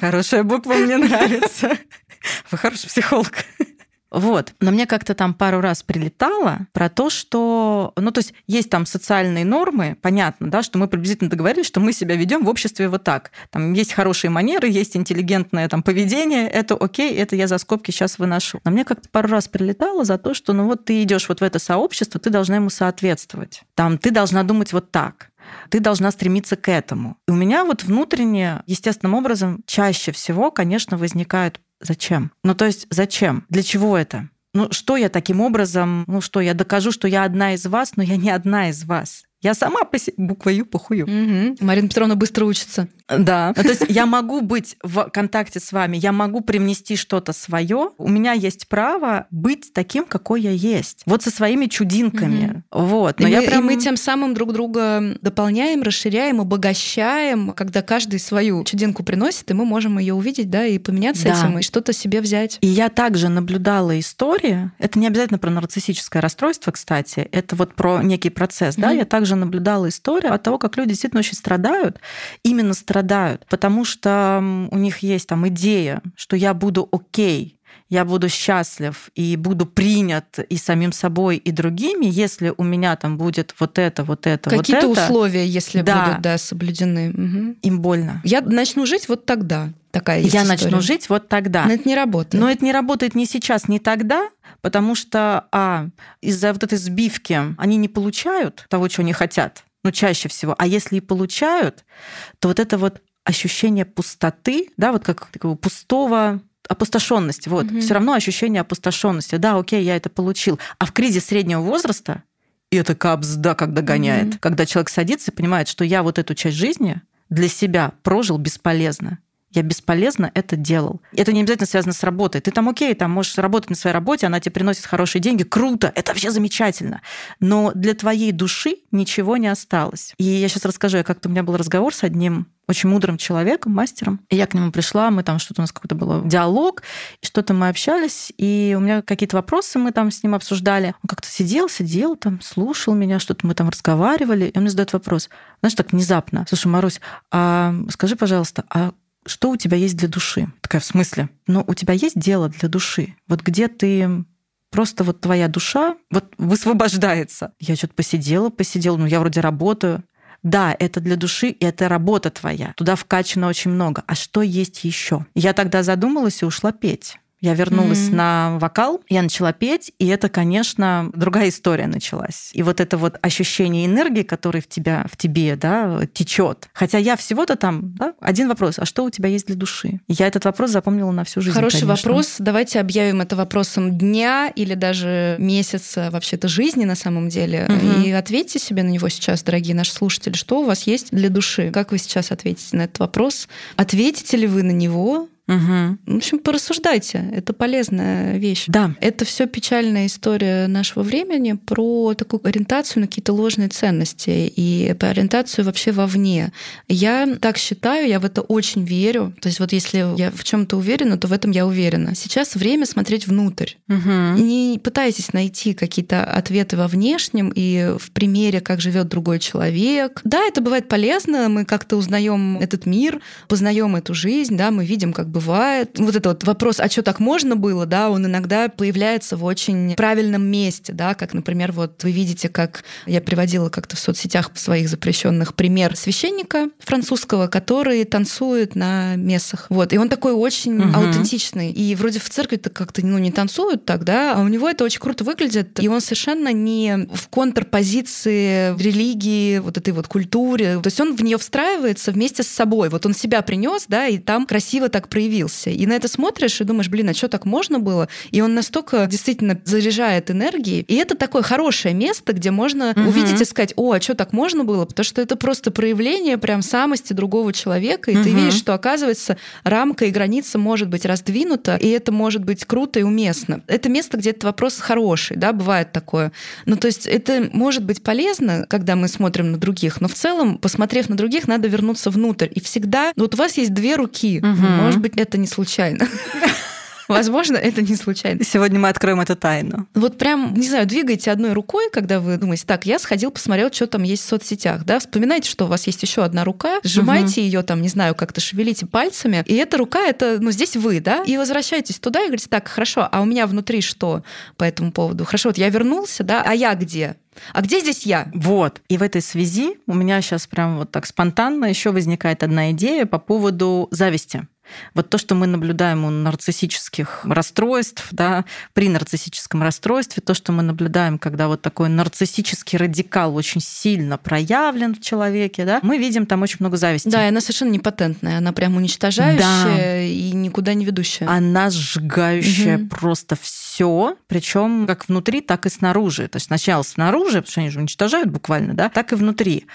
хорошая буква мне нравится. Вы хороший психолог. Вот. Но мне как-то там пару раз прилетало про то, что... Ну, то есть есть там социальные нормы, понятно, да, что мы приблизительно договорились, что мы себя ведем в обществе вот так. Там есть хорошие манеры, есть интеллигентное там поведение, это окей, это я за скобки сейчас выношу. Но мне как-то пару раз прилетало за то, что ну вот ты идешь вот в это сообщество, ты должна ему соответствовать. Там ты должна думать вот так ты должна стремиться к этому. И у меня вот внутренне, естественным образом, чаще всего, конечно, возникает зачем? Ну, то есть зачем? Для чего это? Ну, что я таким образом, ну что, я докажу, что я одна из вас, но я не одна из вас. Я сама по себе буква Ю похую. Мгм. Марина Петровна быстро учится. Да. Ну, то есть я могу быть в контакте с вами, я могу привнести что-то свое. У меня есть право быть таким, какой я есть. Вот со своими чудинками. Вот. Но и, я мы, и прям... мы тем самым друг друга дополняем, расширяем, обогащаем, когда каждый свою чудинку приносит, и мы можем ее увидеть, да, и поменяться Да. этим, и что-то себе взять. И я также наблюдала истории, это не обязательно про нарциссическое расстройство, кстати, это вот про некий процесс, да, Мгм. я также наблюдала историю от того, как люди действительно очень страдают, именно страдают, потому что у них есть там идея, что я буду окей, я буду счастлив и буду принят и самим собой, и другими, если у меня там будет вот это, вот это, Какие-то вот это, условия, если Да. будут, да, соблюдены. Мгм. им больно. Я начну жить вот тогда. Такая есть я история. начну жить вот тогда. Но это не работает. Но это не работает ни сейчас, ни тогда, потому что, а, из-за вот этой сбивки они не получают того, чего они хотят, ну, чаще всего. А если и получают, то вот это вот ощущение пустоты, да, вот как такого пустого опустошенность. Вот, угу. все равно ощущение опустошенности. Да, окей, я это получил. А в кризис среднего возраста и это капсда, как догоняет. Угу. Когда человек садится и понимает, что я вот эту часть жизни для себя прожил бесполезно. Я бесполезно это делал. Это не обязательно связано с работой. Ты там окей, там можешь работать на своей работе, она тебе приносит хорошие деньги, круто, это вообще замечательно. Но для твоей души ничего не осталось. И я сейчас расскажу, как-то у меня был разговор с одним очень мудрым человеком, мастером. И я к нему пришла, мы там что-то у нас какой-то был диалог, что-то мы общались, и у меня какие-то вопросы мы там с ним обсуждали. Он как-то сидел, сидел там, слушал меня, что-то мы там разговаривали, и он мне задает вопрос, знаешь, так внезапно. Слушай, Марусь, а скажи, пожалуйста, а что у тебя есть для души? Такая, в смысле? Ну, у тебя есть дело для души? Вот где ты просто вот твоя душа вот высвобождается. Я что-то посидела, посидела, ну я вроде работаю. Да, это для души, и это работа твоя. Туда вкачано очень много. А что есть еще? Я тогда задумалась и ушла петь. Я вернулась mm-hmm. на вокал, я начала петь, и это, конечно, другая история началась. И вот это вот ощущение энергии, которое в тебя, в тебе, да, течет. Хотя я всего-то там, да, один вопрос: а что у тебя есть для души? я этот вопрос запомнила на всю жизнь. Хороший конечно. вопрос. Давайте объявим это вопросом дня или даже месяца вообще-то жизни на самом деле. Mm-hmm. И ответьте себе на него сейчас, дорогие наши слушатели, что у вас есть для души. Как вы сейчас ответите на этот вопрос? Ответите ли вы на него? Угу. В общем, порассуждайте. Это полезная вещь. Да. Это все печальная история нашего времени про такую ориентацию на какие-то ложные ценности и по ориентацию вообще вовне. Я так считаю, я в это очень верю. То есть вот если я в чем-то уверена, то в этом я уверена. Сейчас время смотреть внутрь. Угу. Не пытайтесь найти какие-то ответы во внешнем и в примере, как живет другой человек. Да, это бывает полезно. Мы как-то узнаем этот мир, познаем эту жизнь, да, мы видим как бы бывает. Вот это вот вопрос, а что так можно было, да, он иногда появляется в очень правильном месте, да, как, например, вот вы видите, как я приводила как-то в соцсетях своих запрещенных пример священника французского, который танцует на мессах. Вот, и он такой очень угу. аутентичный. И вроде в церкви-то как-то ну, не танцуют так, да, а у него это очень круто выглядит, и он совершенно не в контрпозиции в религии, вот этой вот культуре. То есть он в нее встраивается вместе с собой. Вот он себя принес, да, и там красиво так проявляется появился. И на это смотришь и думаешь, блин, а что так можно было? И он настолько действительно заряжает энергией. И это такое хорошее место, где можно угу. увидеть и сказать, о, а что так можно было? Потому что это просто проявление прям самости другого человека, и угу. ты видишь, что, оказывается, рамка и граница может быть раздвинута, и это может быть круто и уместно. Это место, где этот вопрос хороший, да, бывает такое. Ну, то есть это может быть полезно, когда мы смотрим на других, но в целом, посмотрев на других, надо вернуться внутрь. И всегда, вот у вас есть две руки, угу. может быть, это не случайно. Возможно, это не случайно. Сегодня мы откроем эту тайну. Вот прям, не знаю, двигайте одной рукой, когда вы думаете, так, я сходил, посмотрел, что там есть в соцсетях, да, вспоминайте, что у вас есть еще одна рука, сжимайте угу. ее там, не знаю, как-то шевелите пальцами, и эта рука, это, ну, здесь вы, да, и возвращайтесь туда и говорите, так, хорошо, а у меня внутри что по этому поводу? Хорошо, вот я вернулся, да, а я где? А где здесь я? Вот. И в этой связи у меня сейчас прям вот так спонтанно еще возникает одна идея по поводу зависти. Вот то, что мы наблюдаем у нарциссических расстройств, да, при нарциссическом расстройстве, то, что мы наблюдаем, когда вот такой нарциссический радикал очень сильно проявлен в человеке, да, мы видим там очень много зависти. Да, и она совершенно непатентная, она прям уничтожающая да. и никуда не ведущая. Она сжигающая угу. просто все, причем как внутри, так и снаружи. То есть сначала снаружи, потому что они же уничтожают буквально, да, так и внутри.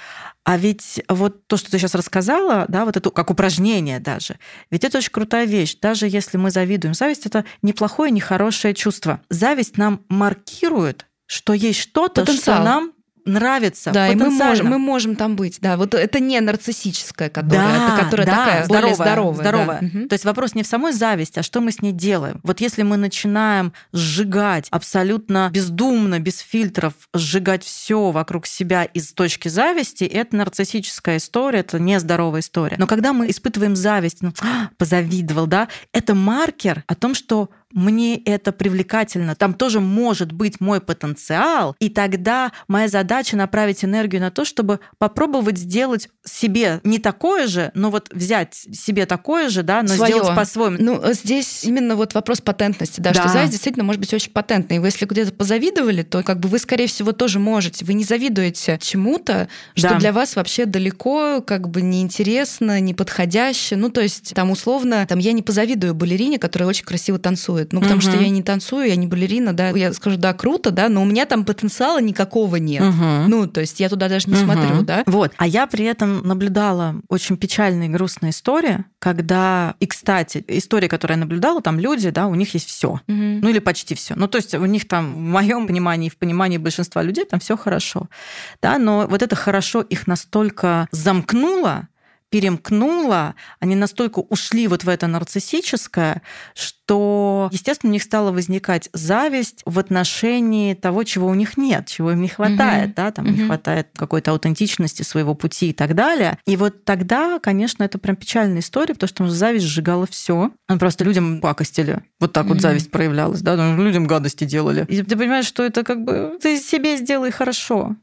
А ведь вот то, что ты сейчас рассказала, да, вот это как упражнение даже, ведь это очень крутая вещь. Даже если мы завидуем, зависть это неплохое, нехорошее чувство. Зависть нам маркирует, что есть что-то, что нам нравится. Да, и мы можем, мы можем там быть. Да, вот это не нарциссическая, которая, да, это, которая да, такая здоровая, здоровая. здоровая. Да. Угу. То есть вопрос не в самой зависти, а что мы с ней делаем. Вот если мы начинаем сжигать абсолютно бездумно, без фильтров, сжигать все вокруг себя из точки зависти, это нарциссическая история, это нездоровая история. Но когда мы испытываем зависть, ну, позавидовал, да, это маркер о том, что мне это привлекательно, там тоже может быть мой потенциал, и тогда моя задача направить энергию на то, чтобы попробовать сделать себе не такое же, но вот взять себе такое же, да, но Своё. сделать по-своему. Ну, здесь именно вот вопрос патентности, да, да, что зависть действительно может быть очень патентной. И вы, если где-то позавидовали, то как бы вы, скорее всего, тоже можете. Вы не завидуете чему-то, что да. для вас вообще далеко, как бы неинтересно, неподходяще. Ну, то есть, там, условно, там, я не позавидую балерине, которая очень красиво танцует. Ну, потому угу. что я не танцую, я не балерина, да. Я скажу, да, круто, да, но у меня там потенциала никакого нет. Угу. Ну, то есть, я туда даже не угу. смотрю, да. Вот. А я при этом наблюдала очень печальная и грустная история, когда, и, кстати, история, которую я наблюдала, там люди, да, у них есть все. Угу. Ну, или почти все. Ну, то есть, у них там, в моем понимании, в понимании большинства людей, там все хорошо. Да, но вот это хорошо их настолько замкнуло, перемкнуло, они настолько ушли вот в это нарциссическое, что, естественно, у них стала возникать зависть в отношении того, чего у них нет, чего им не хватает, mm-hmm. да, там mm-hmm. не хватает какой-то аутентичности своего пути и так далее. И вот тогда, конечно, это прям печальная история, потому что зависть сжигала все. Просто людям пакостили. Вот так mm-hmm. вот зависть проявлялась, да, людям гадости делали. И ты понимаешь, что это как бы ты себе сделай хорошо.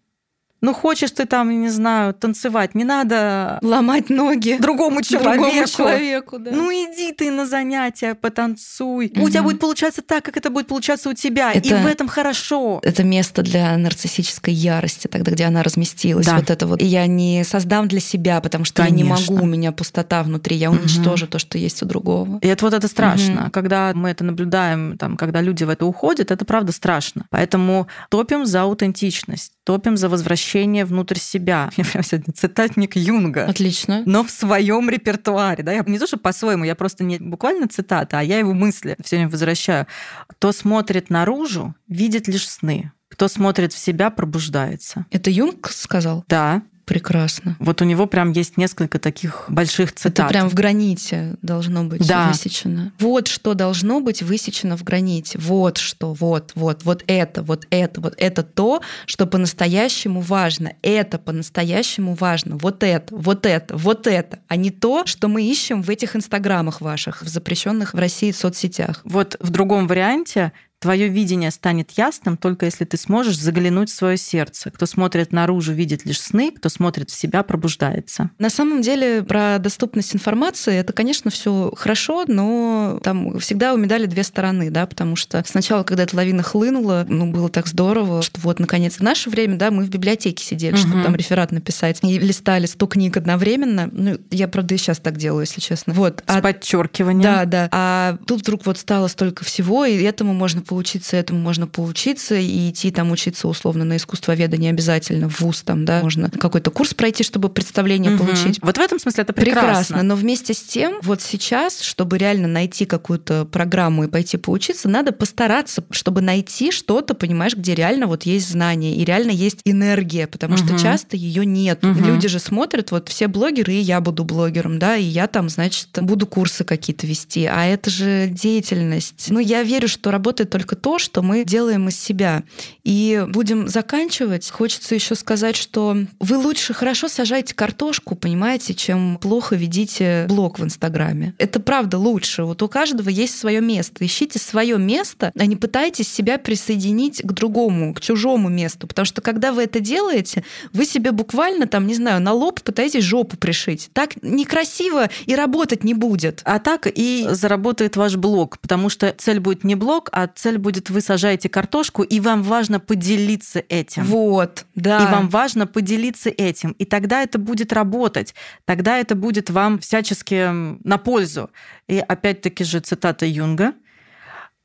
Ну, хочешь ты там, не знаю, танцевать, не надо ломать ноги другому человеку. Другому человеку да. Ну, иди ты на занятия, потанцуй. Угу. У тебя будет получаться так, как это будет получаться у тебя. Это, и в этом хорошо. Это место для нарциссической ярости, тогда, где она разместилась. Да. Вот это вот. И я не создам для себя, потому что Конечно. я не могу, у меня пустота внутри, я уничтожу угу. то, что есть у другого. И это вот это страшно. Угу. Когда мы это наблюдаем, там, когда люди в это уходят, это правда страшно. Поэтому топим за аутентичность, топим за возвращение возвращение внутрь себя. Я прям сегодня цитатник Юнга. Отлично. Но в своем репертуаре. Да? Я не то, что по-своему, я просто не буквально цитата, а я его мысли все время возвращаю. Кто смотрит наружу, видит лишь сны. Кто смотрит в себя, пробуждается. Это Юнг сказал? Да. Прекрасно. Вот у него прям есть несколько таких больших цитат. Это прям в граните должно быть да. высечено. Вот что должно быть высечено в граните. Вот что, вот, вот, вот это, вот это, вот это то, что по-настоящему важно. Это по-настоящему важно. Вот это, вот это, вот это, а не то, что мы ищем в этих инстаграмах ваших, в запрещенных в России соцсетях. Вот в другом варианте Твое видение станет ясным только если ты сможешь заглянуть в свое сердце. Кто смотрит наружу, видит лишь сны, кто смотрит в себя, пробуждается. На самом деле про доступность информации это, конечно, все хорошо, но там всегда у медали две стороны, да, потому что сначала, когда эта лавина хлынула, ну, было так здорово, что вот, наконец, в наше время, да, мы в библиотеке сидели, угу. чтобы там реферат написать, и листали 100 книг одновременно. Ну, я, правда, и сейчас так делаю, если честно. Вот. С а, подчеркиванием. Да, да. А тут вдруг вот стало столько всего, и этому можно поучиться, этому можно поучиться и идти там учиться условно на искусствоведа не обязательно в ВУЗ там, да, можно какой-то курс пройти, чтобы представление угу. получить. Вот в этом смысле это прекрасно. Прекрасно, но вместе с тем, вот сейчас, чтобы реально найти какую-то программу и пойти поучиться, надо постараться, чтобы найти что-то, понимаешь, где реально вот есть знания и реально есть энергия, потому угу. что часто ее нет. Угу. Люди же смотрят, вот все блогеры, и я буду блогером, да, и я там, значит, буду курсы какие-то вести, а это же деятельность. Ну, я верю, что работает только то, что мы делаем из себя. И будем заканчивать. Хочется еще сказать, что вы лучше хорошо сажаете картошку, понимаете, чем плохо ведите блог в Инстаграме. Это правда лучше. Вот у каждого есть свое место. Ищите свое место, а не пытайтесь себя присоединить к другому, к чужому месту. Потому что когда вы это делаете, вы себе буквально там, не знаю, на лоб пытаетесь жопу пришить. Так некрасиво и работать не будет. А так и заработает ваш блог, потому что цель будет не блог, а цель будет вы сажаете картошку, и вам важно поделиться этим. Вот, да. И вам важно поделиться этим. И тогда это будет работать. Тогда это будет вам всячески на пользу. И опять-таки же цитата Юнга.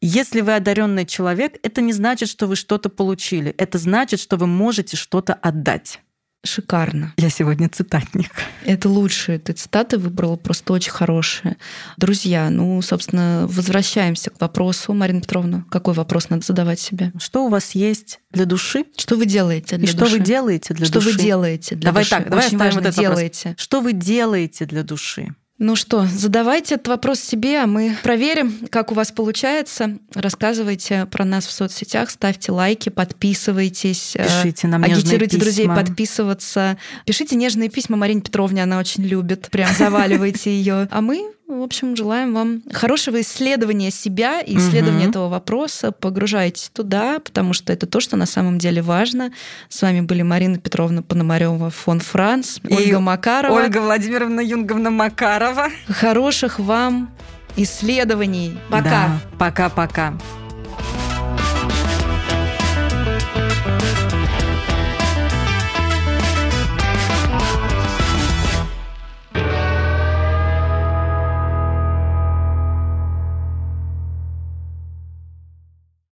Если вы одаренный человек, это не значит, что вы что-то получили. Это значит, что вы можете что-то отдать шикарно. Я сегодня цитатник. Это лучшие. Ты цитаты выбрала просто очень хорошие. Друзья, ну, собственно, возвращаемся к вопросу. Марина Петровна, какой вопрос надо задавать себе? Что у вас есть для души? Что вы делаете для И души? что вы делаете для что души? Что вы делаете для давай души? Так, давай очень важно вот делаете. Вопрос. Что вы делаете для души? Ну что, задавайте этот вопрос себе, а мы проверим, как у вас получается. Рассказывайте про нас в соцсетях, ставьте лайки, подписывайтесь. Э, Пишите нам Агитируйте письма. друзей подписываться. Пишите нежные письма Марине Петровне, она очень любит. Прям заваливайте ее. А мы в общем, желаем вам хорошего исследования себя и исследования угу. этого вопроса. Погружайтесь туда, потому что это то, что на самом деле важно. С вами были Марина Петровна Пономарева, фон Франц, и Ольга Макарова. Ольга Владимировна Юнговна Макарова. Хороших вам исследований. Пока. Пока-пока. Да,